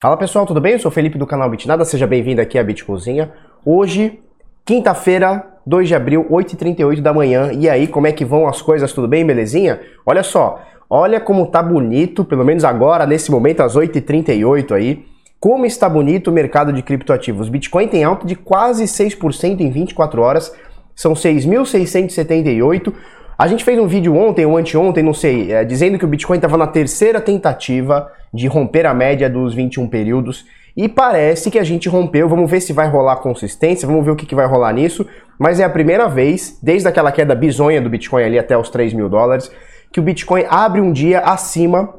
Fala pessoal, tudo bem? Eu sou o Felipe do canal Bitnada, seja bem-vindo aqui à Bitcozinha. Hoje, quinta-feira, 2 de abril, 8h38 da manhã. E aí, como é que vão as coisas? Tudo bem, belezinha? Olha só, olha como tá bonito, pelo menos agora, nesse momento, às 8h38 aí. Como está bonito o mercado de criptoativos. Bitcoin tem alta de quase 6% em 24 horas, são 6.678. A gente fez um vídeo ontem ou anteontem, não sei, é, dizendo que o Bitcoin estava na terceira tentativa de romper a média dos 21 períodos e parece que a gente rompeu. Vamos ver se vai rolar consistência, vamos ver o que, que vai rolar nisso. Mas é a primeira vez, desde aquela queda bizonha do Bitcoin ali até os 3 mil dólares, que o Bitcoin abre um dia acima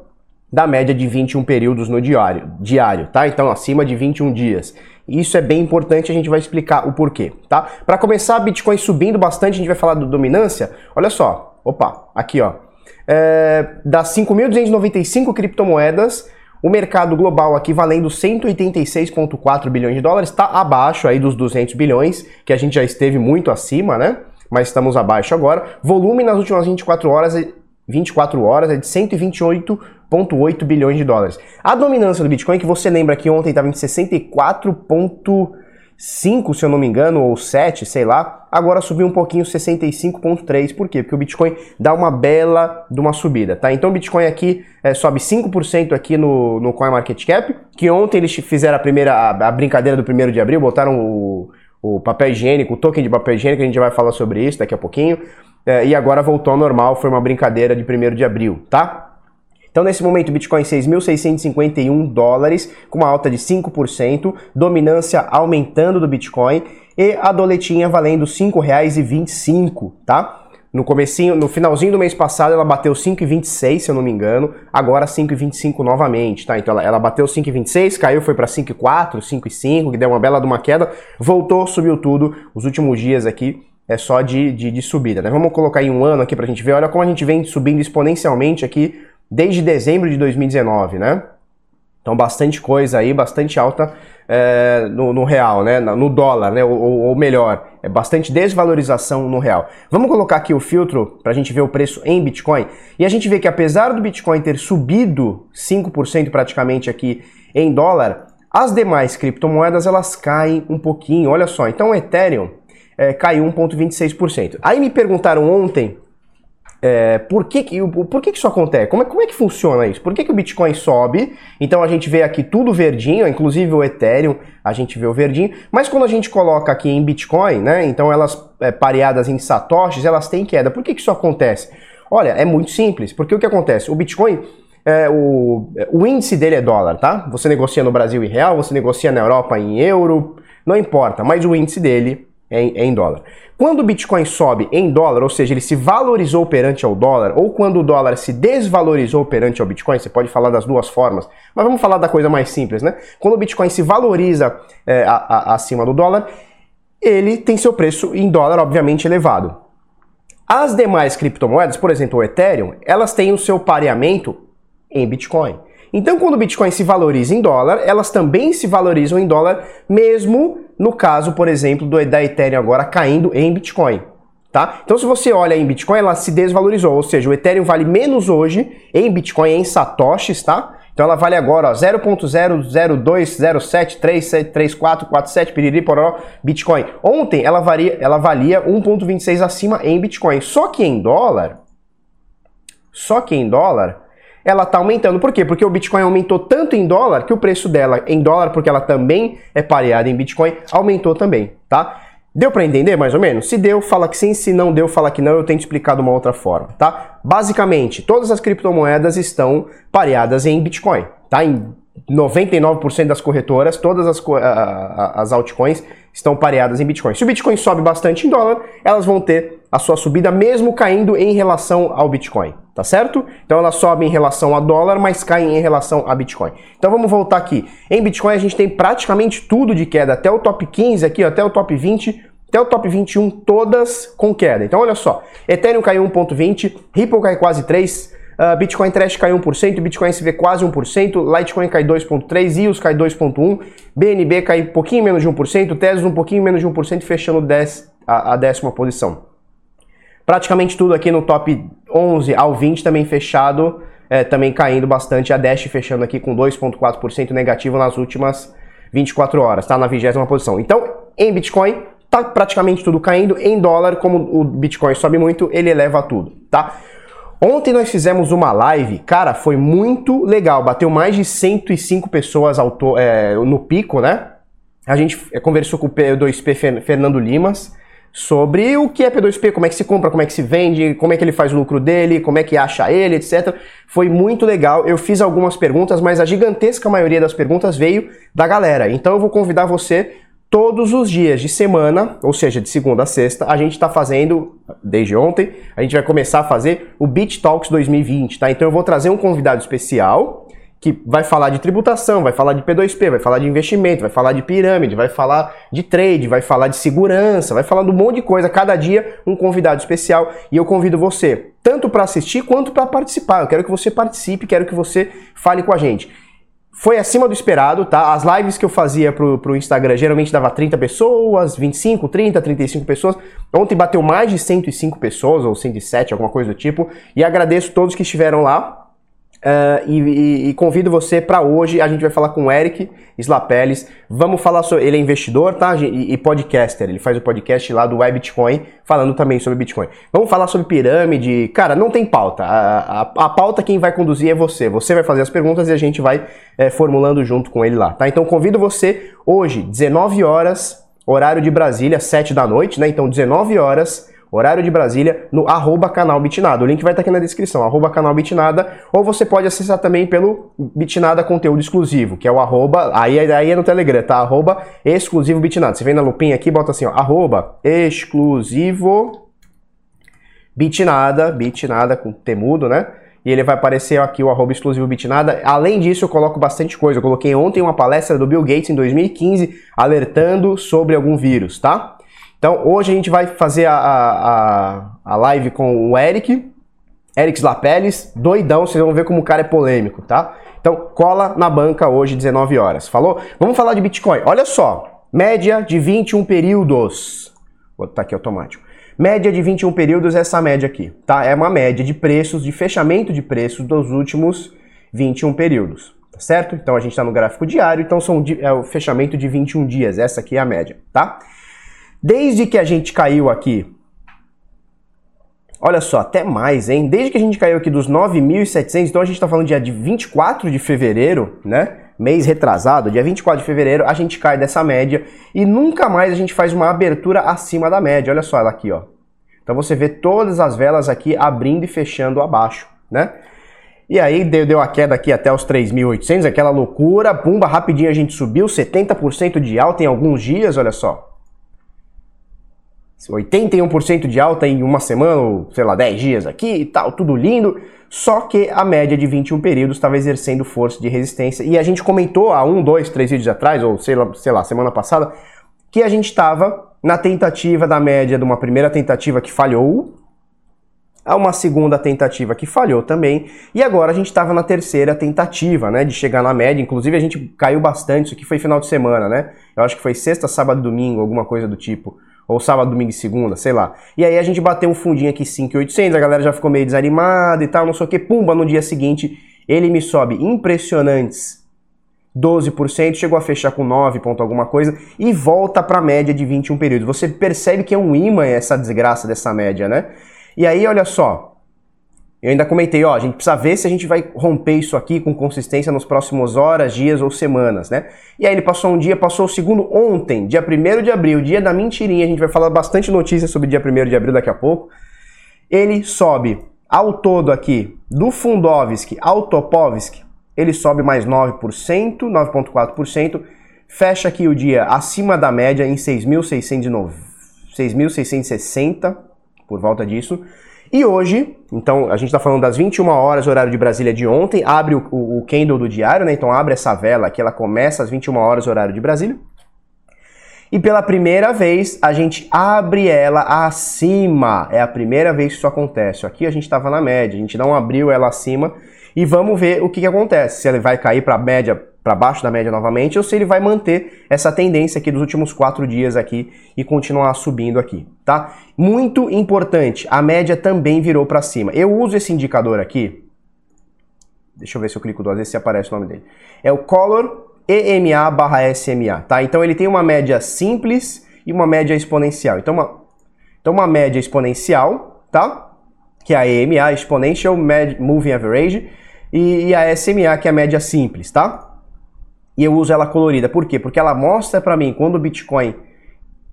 da média de 21 períodos no diário, diário, tá? Então acima de 21 dias. Isso é bem importante, a gente vai explicar o porquê, tá? Para começar, Bitcoin subindo bastante, a gente vai falar do dominância. Olha só, opa, aqui ó. É, das 5.295 criptomoedas, o mercado global aqui valendo 186,4 bilhões de dólares, está abaixo aí dos 200 bilhões, que a gente já esteve muito acima, né? Mas estamos abaixo agora. Volume nas últimas 24 horas 24 horas é de 128,8 bilhões de dólares. A dominância do Bitcoin, que você lembra que ontem estava em 64,5, se eu não me engano, ou 7, sei lá, agora subiu um pouquinho, 65,3. Por quê? Porque o Bitcoin dá uma bela de uma subida, tá? Então o Bitcoin aqui é, sobe 5% aqui no, no CoinMarketCap, que ontem eles fizeram a primeira a, a brincadeira do primeiro de abril, botaram o, o papel higiênico, o token de papel higiênico, a gente vai falar sobre isso daqui a pouquinho é, e agora voltou ao normal, foi uma brincadeira de 1 de abril, tá? Então, nesse momento, Bitcoin 6.651 dólares, com uma alta de 5%, dominância aumentando do Bitcoin e a doletinha valendo R$ 5,25, tá? No comecinho, no finalzinho do mês passado, ela bateu 5,26, se eu não me engano, agora 5,25 novamente, tá? Então ela, ela bateu 5,26, caiu, foi para 5,4, 5,5, que deu uma bela de uma queda, voltou, subiu tudo os últimos dias aqui é só de, de, de subida. Né? Vamos colocar em um ano aqui para a gente ver. Olha como a gente vem subindo exponencialmente aqui desde dezembro de 2019, né? Então bastante coisa aí, bastante alta é, no, no, real, né? No dólar, né? Ou, ou, melhor, é bastante desvalorização no real. Vamos colocar aqui o filtro para a gente ver o preço em Bitcoin. E a gente vê que apesar do Bitcoin ter subido 5% praticamente aqui em dólar, as demais criptomoedas elas caem um pouquinho. Olha só, então o Ethereum é, caiu 1,26%. Aí me perguntaram ontem é, por, que, que, por que, que isso acontece? Como é, como é que funciona isso? Por que, que o Bitcoin sobe? Então a gente vê aqui tudo verdinho, inclusive o Ethereum, a gente vê o verdinho, mas quando a gente coloca aqui em Bitcoin, né? Então elas é, pareadas em satoshis, elas têm queda. Por que, que isso acontece? Olha, é muito simples, porque o que acontece? O Bitcoin é, o, o, índice dele é dólar, tá? Você negocia no Brasil em real, você negocia na Europa em euro, não importa, mas o índice dele em, em dólar. Quando o Bitcoin sobe em dólar, ou seja, ele se valorizou perante ao dólar, ou quando o dólar se desvalorizou perante ao Bitcoin, você pode falar das duas formas, mas vamos falar da coisa mais simples, né? Quando o Bitcoin se valoriza é, a, a, acima do dólar, ele tem seu preço em dólar, obviamente, elevado. As demais criptomoedas, por exemplo, o Ethereum, elas têm o seu pareamento em Bitcoin. Então, quando o Bitcoin se valoriza em dólar, elas também se valorizam em dólar, mesmo no caso, por exemplo, do, da Ethereum agora caindo em Bitcoin. Tá? Então, se você olha em Bitcoin, ela se desvalorizou, ou seja, o Ethereum vale menos hoje em Bitcoin, em satoshis, tá? Então ela vale agora 0.00207373447 piriri pororó Bitcoin. Ontem ela, varia, ela valia 1.26 acima em Bitcoin. Só que em dólar, só que em dólar, ela está aumentando. Por quê? Porque o Bitcoin aumentou tanto em dólar que o preço dela em dólar, porque ela também é pareada em Bitcoin, aumentou também, tá? Deu para entender mais ou menos? Se deu, fala que sim, se não deu, fala que não, eu tento explicar de uma outra forma, tá? Basicamente, todas as criptomoedas estão pareadas em Bitcoin, tá? Em 99% das corretoras, todas as, as altcoins estão pareadas em Bitcoin. Se o Bitcoin sobe bastante em dólar, elas vão ter a sua subida mesmo caindo em relação ao Bitcoin, tá certo? Então ela sobe em relação a dólar, mas cai em relação a Bitcoin. Então vamos voltar aqui. Em Bitcoin a gente tem praticamente tudo de queda, até o top 15 aqui, até o top 20, até o top 21, todas com queda. Então olha só, Ethereum caiu 1.20, Ripple cai quase 3, Uh, Bitcoin Trash cai 1%, Bitcoin SV quase 1%, Litecoin cai 2,3%, EOS cai 2,1%, BNB cai um pouquinho menos de 1%, Tesla um pouquinho menos de 1%, fechando 10, a, a décima posição. Praticamente tudo aqui no top 11 ao 20 também fechado é, também caindo bastante. A Dash fechando aqui com 2,4% negativo nas últimas 24 horas, tá na vigésima posição. Então, em Bitcoin, tá praticamente tudo caindo. Em dólar, como o Bitcoin sobe muito, ele eleva tudo, tá? Ontem nós fizemos uma live, cara, foi muito legal. Bateu mais de 105 pessoas é, no pico, né? A gente conversou com o P2P Fernando Limas sobre o que é P2P, como é que se compra, como é que se vende, como é que ele faz o lucro dele, como é que acha ele, etc. Foi muito legal. Eu fiz algumas perguntas, mas a gigantesca maioria das perguntas veio da galera. Então eu vou convidar você todos os dias de semana, ou seja, de segunda a sexta, a gente está fazendo, desde ontem, a gente vai começar a fazer o Beat Talks 2020, tá? Então eu vou trazer um convidado especial que vai falar de tributação, vai falar de P2P, vai falar de investimento, vai falar de pirâmide, vai falar de trade, vai falar de segurança, vai falar de um monte de coisa. Cada dia um convidado especial e eu convido você tanto para assistir quanto para participar. Eu quero que você participe, quero que você fale com a gente. Foi acima do esperado, tá? As lives que eu fazia pro, pro Instagram geralmente dava 30 pessoas, 25, 30, 35 pessoas. Ontem bateu mais de 105 pessoas, ou 107, alguma coisa do tipo. E agradeço todos que estiveram lá. Uh, e, e, e, convido você para hoje. A gente vai falar com o Eric Slapeles. Vamos falar sobre. Ele é investidor, tá? E, e, podcaster. Ele faz o podcast lá do Web Bitcoin, falando também sobre Bitcoin. Vamos falar sobre pirâmide. Cara, não tem pauta. A, a, a pauta quem vai conduzir é você. Você vai fazer as perguntas e a gente vai é, formulando junto com ele lá, tá? Então convido você hoje, 19 horas, horário de Brasília, 7 da noite, né? Então 19 horas horário de Brasília, no arroba canal Bitnada. O link vai estar aqui na descrição, arroba canal Bitnada, ou você pode acessar também pelo Bitnada Conteúdo Exclusivo, que é o arroba, aí, aí é no Telegram, tá? Arroba exclusivo Bitnada. Você vem na lupinha aqui, bota assim, ó, arroba exclusivo Bitnada, Bitnada com temudo, né? E ele vai aparecer aqui o arroba exclusivo Bitnada. Além disso, eu coloco bastante coisa. Eu coloquei ontem uma palestra do Bill Gates em 2015, alertando sobre algum vírus, tá? Então, hoje a gente vai fazer a, a, a live com o Eric, Eric Lapelles, doidão, vocês vão ver como o cara é polêmico, tá? Então, cola na banca hoje, 19 horas. Falou? Vamos falar de Bitcoin. Olha só, média de 21 períodos. Vou botar aqui automático. Média de 21 períodos é essa média aqui, tá? É uma média de preços, de fechamento de preços dos últimos 21 períodos, tá certo? Então a gente está no gráfico diário, então são, é o fechamento de 21 dias, essa aqui é a média, tá? Desde que a gente caiu aqui, olha só, até mais, hein? Desde que a gente caiu aqui dos 9.700, então a gente está falando dia de 24 de fevereiro, né? Mês retrasado, dia 24 de fevereiro, a gente cai dessa média e nunca mais a gente faz uma abertura acima da média. Olha só ela aqui, ó. Então você vê todas as velas aqui abrindo e fechando abaixo, né? E aí deu, deu a queda aqui até os 3.800, aquela loucura, pumba, rapidinho a gente subiu, 70% de alta em alguns dias, olha só. 81% de alta em uma semana, ou sei lá, 10 dias aqui e tal, tudo lindo. Só que a média de 21 períodos estava exercendo força de resistência. E a gente comentou há um, dois, três vídeos atrás, ou sei lá, sei lá semana passada, que a gente estava na tentativa da média de uma primeira tentativa que falhou, a uma segunda tentativa que falhou também, e agora a gente estava na terceira tentativa, né, de chegar na média. Inclusive a gente caiu bastante, isso aqui foi final de semana, né? Eu acho que foi sexta, sábado, domingo, alguma coisa do tipo ou sábado, domingo e segunda, sei lá. E aí a gente bateu um fundinho aqui 5,800, a galera já ficou meio desanimada e tal, não sei o que, pumba, no dia seguinte ele me sobe impressionantes 12%, chegou a fechar com 9 ponto alguma coisa e volta para a média de 21 períodos. Você percebe que é um imã essa desgraça dessa média, né? E aí, olha só, eu ainda comentei, ó, a gente precisa ver se a gente vai romper isso aqui com consistência nos próximos horas, dias ou semanas, né? E aí ele passou um dia, passou o segundo ontem, dia 1 de abril, dia da mentirinha, a gente vai falar bastante notícia sobre dia 1 de abril daqui a pouco. Ele sobe ao todo aqui, do Fundovsk ao Topovsk, ele sobe mais 9%, 9,4%, fecha aqui o dia acima da média em 6.660, por volta disso. E hoje, então a gente está falando das 21 horas, horário de Brasília de ontem, abre o, o, o candle do diário, né? Então abre essa vela aqui, ela começa às 21 horas, horário de Brasília. E pela primeira vez a gente abre ela acima. É a primeira vez que isso acontece. Aqui a gente estava na média, a gente não abriu ela acima. E vamos ver o que, que acontece. Se ela vai cair para a média para baixo da média novamente ou se ele vai manter essa tendência aqui dos últimos quatro dias aqui e continuar subindo aqui, tá? Muito importante, a média também virou para cima. Eu uso esse indicador aqui, Deixa eu ver se eu clico duas vezes se aparece o nome dele. É o Color EMA barra SMA, tá? Então ele tem uma média simples e uma média exponencial. Então uma, então uma média exponencial, tá? Que é a EMA, Exponential Moving Average, e, e a SMA, que é a média simples, tá? E eu uso ela colorida. Por quê? Porque ela mostra para mim quando o Bitcoin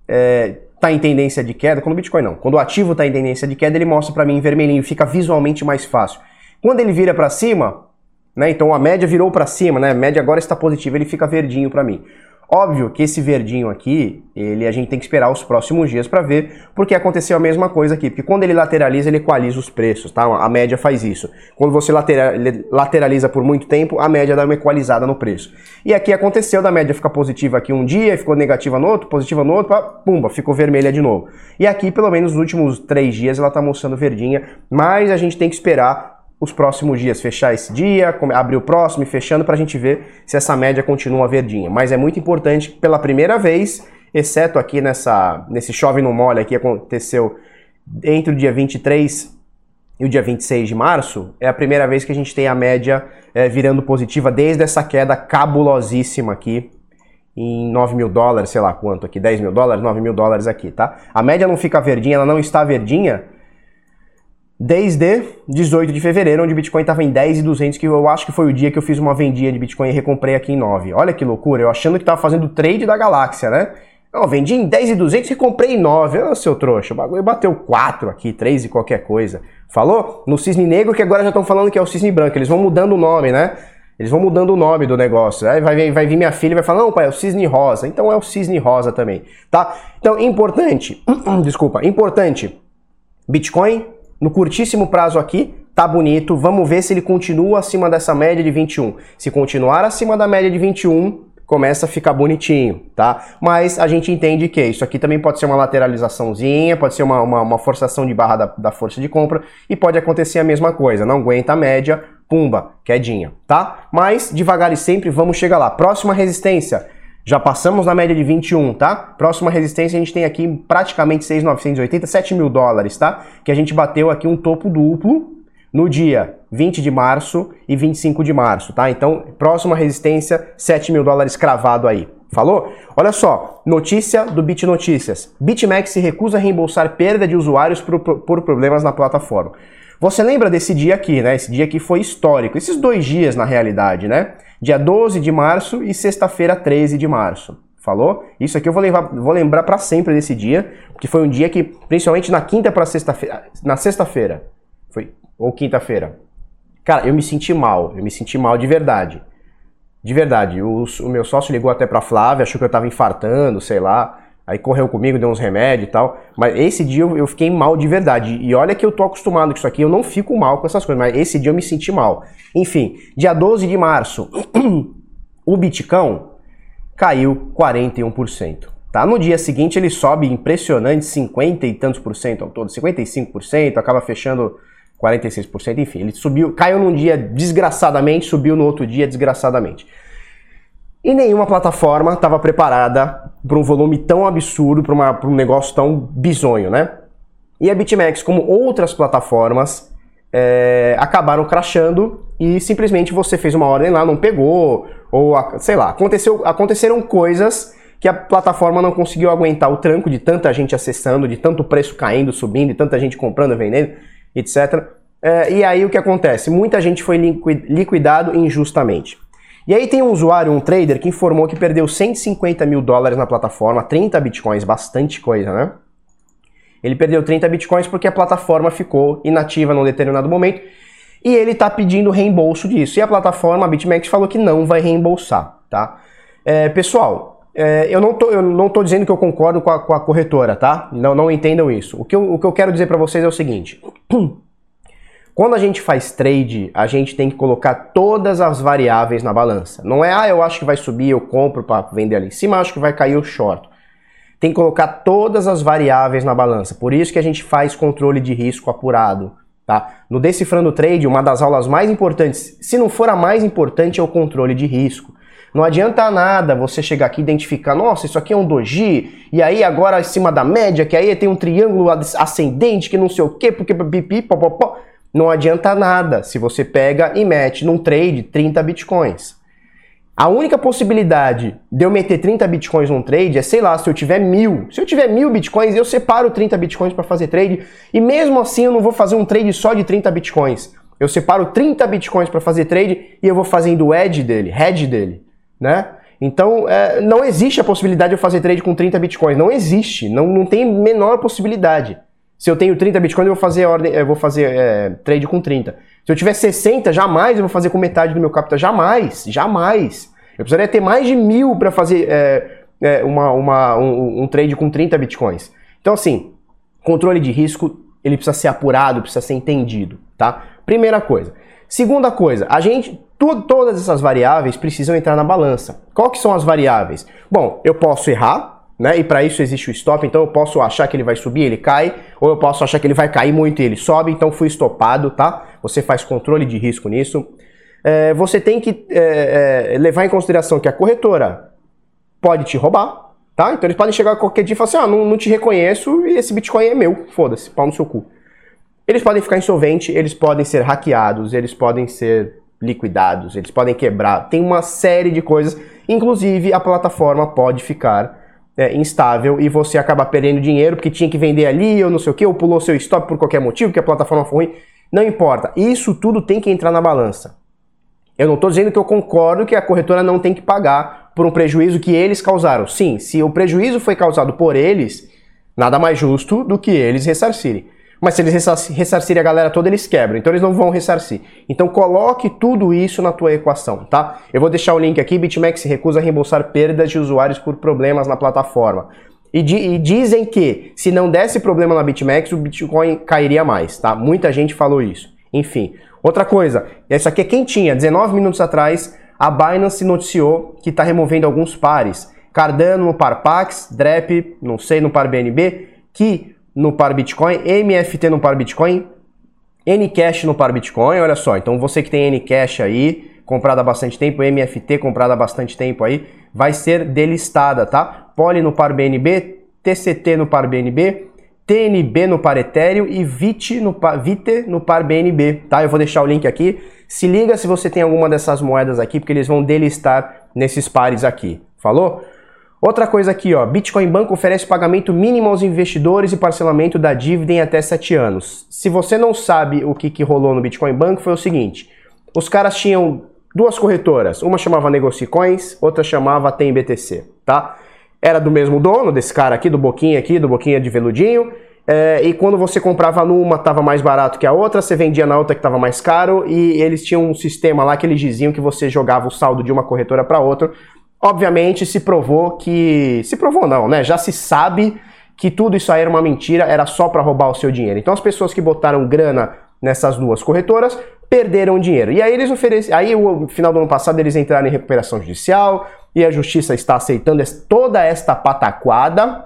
é, tá em tendência de queda, quando o Bitcoin não, quando o ativo está em tendência de queda, ele mostra para mim em vermelhinho, fica visualmente mais fácil. Quando ele vira para cima, né, então a média virou para cima, né, a média agora está positiva, ele fica verdinho para mim. Óbvio que esse verdinho aqui, ele a gente tem que esperar os próximos dias para ver, porque aconteceu a mesma coisa aqui, porque quando ele lateraliza, ele equaliza os preços, tá? A média faz isso. Quando você lateraliza por muito tempo, a média dá uma equalizada no preço. E aqui aconteceu da média ficar positiva aqui um dia, ficou negativa no outro, positiva no outro, pumba, ficou vermelha de novo. E aqui, pelo menos nos últimos três dias, ela tá mostrando verdinha, mas a gente tem que esperar os próximos dias, fechar esse dia, abrir o próximo e fechando para a gente ver se essa média continua verdinha. Mas é muito importante, pela primeira vez, exceto aqui nessa, nesse chove no mole que aconteceu entre o dia 23 e o dia 26 de março, é a primeira vez que a gente tem a média é, virando positiva desde essa queda cabulosíssima aqui em 9 mil dólares, sei lá quanto aqui, 10 mil dólares, 9 mil dólares aqui, tá? A média não fica verdinha, ela não está verdinha, desde 18 de fevereiro, onde o Bitcoin estava em 10,200, que eu acho que foi o dia que eu fiz uma vendinha de Bitcoin e recomprei aqui em 9. Olha que loucura, eu achando que estava fazendo o trade da galáxia, né? Não, vendi em 10,200 e comprei em 9. Ô, seu trouxa, o bagulho bateu 4 aqui, 3 e qualquer coisa. Falou? No cisne negro, que agora já estão falando que é o cisne branco. Eles vão mudando o nome, né? Eles vão mudando o nome do negócio. Aí vai, vai vir minha filha e vai falar, não, pai, é o cisne rosa. Então é o cisne rosa também, tá? Então, importante, desculpa, importante, Bitcoin no curtíssimo prazo aqui, tá bonito. Vamos ver se ele continua acima dessa média de 21. Se continuar acima da média de 21, começa a ficar bonitinho, tá? Mas a gente entende que isso aqui também pode ser uma lateralizaçãozinha, pode ser uma, uma, uma forçação de barra da, da força de compra e pode acontecer a mesma coisa. Não aguenta a média, pumba, quedinha, tá? Mas devagar e sempre vamos chegar lá. Próxima resistência, já passamos na média de 21, tá? Próxima resistência a gente tem aqui praticamente 6,980, 7 mil dólares, tá? Que a gente bateu aqui um topo duplo no dia 20 de março e 25 de março, tá? Então, próxima resistência, 7 mil dólares cravado aí. Falou? Olha só, notícia do Bit Notícias. BitMEX se recusa a reembolsar perda de usuários por, por problemas na plataforma. Você lembra desse dia aqui, né? Esse dia aqui foi histórico. Esses dois dias, na realidade, né? Dia 12 de março e sexta-feira, 13 de março. Falou? Isso aqui eu vou, levar, vou lembrar para sempre desse dia, porque foi um dia que, principalmente na quinta para sexta-feira, na sexta-feira, foi ou quinta-feira. Cara, eu me senti mal, eu me senti mal de verdade. De verdade, o, o meu sócio ligou até pra Flávia, achou que eu tava infartando, sei lá. Aí correu comigo, deu uns remédios e tal. Mas esse dia eu, fiquei mal de verdade. E olha que eu tô acostumado com isso aqui, eu não fico mal com essas coisas, mas esse dia eu me senti mal. Enfim, dia 12 de março, o Bitcão caiu 41%. Tá? No dia seguinte ele sobe impressionante 50 e tantos por cento ao todo, 55%, acaba fechando 46%, enfim, ele subiu, caiu num dia desgraçadamente, subiu no outro dia desgraçadamente. E nenhuma plataforma estava preparada para um volume tão absurdo, para um negócio tão bizonho, né? E a BitMEX, como outras plataformas, é, acabaram crashando e simplesmente você fez uma ordem lá, não pegou, ou sei lá, aconteceu, aconteceram coisas que a plataforma não conseguiu aguentar o tranco de tanta gente acessando, de tanto preço caindo, subindo, de tanta gente comprando, vendendo, etc. É, e aí o que acontece? Muita gente foi liquidado injustamente. E aí tem um usuário, um trader, que informou que perdeu 150 mil dólares na plataforma, 30 bitcoins, bastante coisa, né? Ele perdeu 30 bitcoins porque a plataforma ficou inativa num determinado momento e ele está pedindo reembolso disso. E a plataforma, a BitMEX, falou que não vai reembolsar, tá? É, pessoal, é, eu, não tô, eu não tô dizendo que eu concordo com a, com a corretora, tá? Não, não entendam isso. O que eu, o que eu quero dizer para vocês é o seguinte. Quando a gente faz trade, a gente tem que colocar todas as variáveis na balança. Não é, ah, eu acho que vai subir, eu compro para vender ali em cima, acho que vai cair, eu short. Tem que colocar todas as variáveis na balança. Por isso que a gente faz controle de risco apurado. Tá? No Decifrando Trade, uma das aulas mais importantes, se não for a mais importante, é o controle de risco. Não adianta nada você chegar aqui e identificar, nossa, isso aqui é um doji, e aí agora acima da média, que aí tem um triângulo ascendente, que não sei o quê, porque pipi, popopó. Não adianta nada se você pega e mete num trade 30 bitcoins. A única possibilidade de eu meter 30 bitcoins num trade é, sei lá, se eu tiver mil. Se eu tiver mil bitcoins, eu separo 30 bitcoins para fazer trade. E mesmo assim eu não vou fazer um trade só de 30 bitcoins. Eu separo 30 bitcoins para fazer trade e eu vou fazendo o edge dele, head dele, né? Então, é, não existe a possibilidade de eu fazer trade com 30 bitcoins. Não existe. Não, não tem menor possibilidade. Se eu tenho 30 bitcoins, eu vou fazer, ordem, eu vou fazer é, trade com 30. Se eu tiver 60, jamais eu vou fazer com metade do meu capital. Jamais, jamais. Eu precisaria ter mais de mil para fazer é, é, uma, uma, um, um, trade com 30 bitcoins. Então, assim, controle de risco, ele precisa ser apurado, precisa ser entendido, tá? Primeira coisa. Segunda coisa, a gente, todas essas variáveis precisam entrar na balança. Qual que são as variáveis? Bom, eu posso errar, né? E para isso existe o stop, então eu posso achar que ele vai subir, ele cai, ou eu posso achar que ele vai cair muito e ele sobe, então fui estopado, tá? Você faz controle de risco nisso. É, você tem que é, é, levar em consideração que a corretora pode te roubar, tá? Então eles podem chegar qualquer dia e falar assim: ah, não, não te reconheço e esse Bitcoin é meu, foda-se, pau no seu cu. Eles podem ficar insolventes, eles podem ser hackeados, eles podem ser liquidados, eles podem quebrar, tem uma série de coisas, inclusive a plataforma pode ficar é, instável e você acaba perdendo dinheiro porque tinha que vender ali ou não sei o que, ou pulou seu stop por qualquer motivo, que a plataforma foi ruim. Não importa. Isso tudo tem que entrar na balança. Eu não estou dizendo que eu concordo que a corretora não tem que pagar por um prejuízo que eles causaram. Sim, se o prejuízo foi causado por eles, nada mais justo do que eles ressarcirem. Mas se eles ressarcirem a galera toda, eles quebram. Então eles não vão ressarcir. Então coloque tudo isso na tua equação, tá? Eu vou deixar o link aqui. BitMEX recusa reembolsar perdas de usuários por problemas na plataforma. E, di e, dizem que se não desse problema na BitMEX, o Bitcoin cairia mais, tá? Muita gente falou isso. Enfim. Outra coisa, essa aqui é quentinha. 19 minutos atrás, a Binance noticiou que está removendo alguns pares. Cardano no par Pax, DREP, não sei, no par BNB, que no par Bitcoin, MFT no par Bitcoin, Ncash no par Bitcoin, olha só. Então você que tem Ncash aí, comprado há bastante tempo, MFT comprado há bastante tempo aí, vai ser delistada, tá? Poly no par BNB, TCT no par BNB, TNB no par Ethereum e VIT no par, VITE no par BNB, tá? Eu vou deixar o link aqui. Se liga se você tem alguma dessas moedas aqui, porque eles vão delistar nesses pares aqui. Falou? Outra coisa aqui, ó, Bitcoin Banco oferece pagamento mínimo aos investidores e parcelamento da dívida em até 7 anos. Se você não sabe o que, que rolou no Bitcoin Banco, foi o seguinte: os caras tinham duas corretoras, uma chamava Negocicoins, outra chamava TemBTC, tá? Era do mesmo dono, desse cara aqui, do Boquinha aqui, do Boquinha de veludinho. É, e quando você comprava numa, estava mais barato que a outra, você vendia na outra que estava mais caro, e eles tinham um sistema lá que eles diziam que você jogava o saldo de uma corretora para outra Obviamente se provou que. Se provou não, né? Já se sabe que tudo isso aí era uma mentira, era só para roubar o seu dinheiro. Então as pessoas que botaram grana nessas duas corretoras perderam dinheiro. E aí eles ofereceram. Aí no final do ano passado eles entraram em recuperação judicial e a justiça está aceitando toda esta pataquada.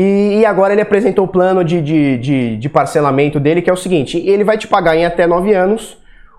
E, agora ele apresentou o plano de, de, de, de parcelamento dele, que é o seguinte: ele vai te pagar em até nove anos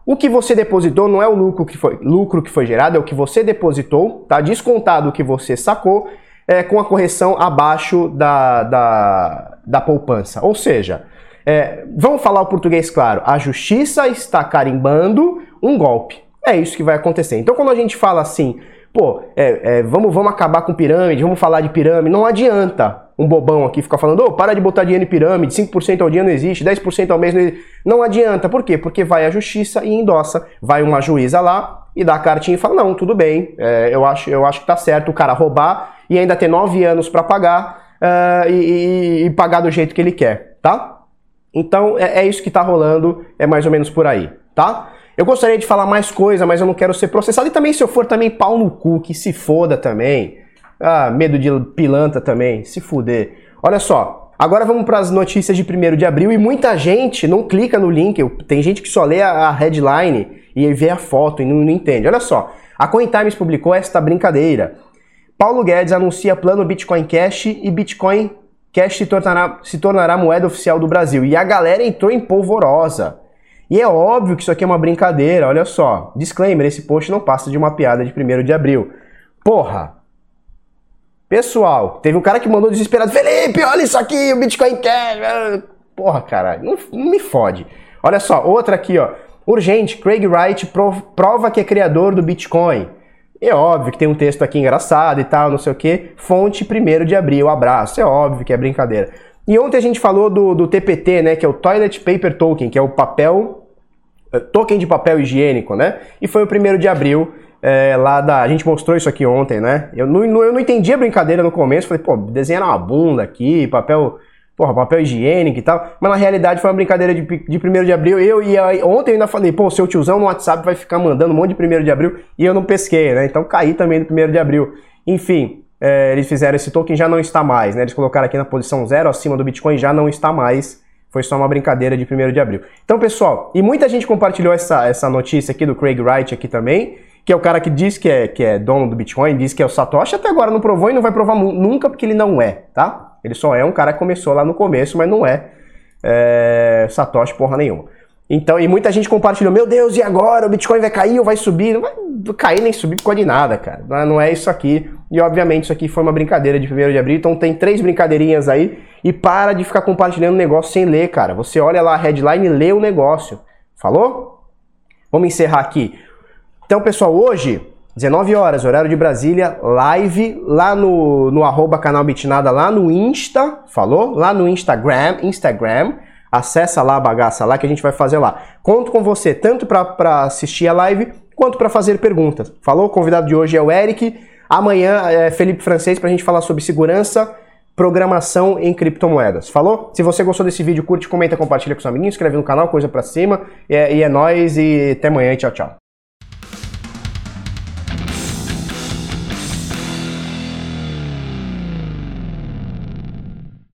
o que você depositou não é o lucro que foi, lucro que foi gerado, é o que você depositou, tá? Descontado o que você sacou, é, com a correção abaixo da, da, da poupança. Ou seja, é, vamos falar o português claro, a justiça está carimbando um golpe. É isso que vai acontecer. Então, quando a gente fala assim, pô, é, é, vamos, vamos acabar com pirâmide, vamos falar de pirâmide, não adianta um bobão aqui ficar falando, ô, oh, para de botar dinheiro em pirâmide, 5% ao dia não existe, 10% ao mês não existe. Não adianta, por quê? Porque vai a justiça e endossa, vai uma juíza lá e dá a cartinha e fala, não, tudo bem, é, eu, acho, eu acho que tá certo o cara roubar e ainda ter nove anos para pagar uh, e, e, pagar do jeito que ele quer, tá? Então é, é isso que tá rolando, é mais ou menos por aí, tá? Eu gostaria de falar mais coisa, mas eu não quero ser processado. E também, se eu for também pau no cu, que se foda também. Ah, medo de pilantra também, se fuder. Olha só, agora vamos para as notícias de 1 de abril e muita gente não clica no link, tem gente que só lê a headline e vê a foto e não, não entende. Olha só, a CoinTimes publicou esta brincadeira. Paulo Guedes anuncia plano Bitcoin Cash e Bitcoin Cash se tornará, se tornará moeda oficial do Brasil. E a galera entrou em polvorosa. E é óbvio que isso aqui é uma brincadeira, olha só. Disclaimer, esse post não passa de uma piada de 1 de abril. Porra, Pessoal, teve um cara que mandou desesperado: Felipe, olha isso aqui, o Bitcoin Cash. Porra, cara, não, não me fode. Olha só, outra aqui, ó. Urgente, Craig Wright prova que é criador do Bitcoin. É óbvio que tem um texto aqui engraçado e tal, não sei o que. Fonte 1 de abril, abraço. É óbvio que é brincadeira. E ontem a gente falou do, do TPT, né? Que é o Toilet Paper Token, que é o papel. Eh, token de papel higiênico, né? E foi o 1 de abril. É, lá da. A gente mostrou isso aqui ontem, né? Eu não, eu não entendi a brincadeira no começo. Falei, pô, desenhar uma bunda aqui, papel porra, papel higiênico e tal, mas na realidade foi uma brincadeira de, de 1 de abril. Eu e aí, ontem eu ainda falei, pô, seu tiozão no WhatsApp vai ficar mandando um monte de 1 de abril e eu não pesquei, né? Então caí também no 1 de abril. Enfim, é, eles fizeram esse token, já não está mais, né? Eles colocaram aqui na posição zero acima do Bitcoin, já não está mais. Foi só uma brincadeira de 1 de abril. Então, pessoal, e muita gente compartilhou essa, essa notícia aqui do Craig Wright aqui também, que é o cara que diz que é, que é dono do Bitcoin, diz que é o Satoshi, até agora não provou e não vai provar nunca porque ele não é, tá? Ele só é um cara que começou lá no começo, mas não é, é Satoshi porra nenhuma. Então, e muita gente compartilhou, meu Deus, e agora? O Bitcoin vai cair ou vai subir? Não vai cair nem subir por causa de nada, cara. Não é isso aqui. E obviamente isso aqui foi uma brincadeira de 1 de abril. Então tem três brincadeirinhas aí. E para de ficar compartilhando negócio sem ler, cara. Você olha lá a headline e lê o negócio. Falou? Vamos encerrar aqui. Então, pessoal, hoje 19 horas, horário de Brasília, live lá no, no arroba canal Bitnada, lá no Insta, falou? Lá no Instagram, Instagram. Acessa lá a bagaça lá que a gente vai fazer lá. Conto com você tanto para assistir a live quanto para fazer perguntas. Falou? O convidado de hoje é o Eric. Amanhã é Felipe Francês para a gente falar sobre segurança, programação em criptomoedas. Falou? Se você gostou desse vídeo, curte, comenta, compartilha com seus amiguinhos, inscreve no canal, coisa para cima. E é, e é nóis e até amanhã. Tchau, tchau.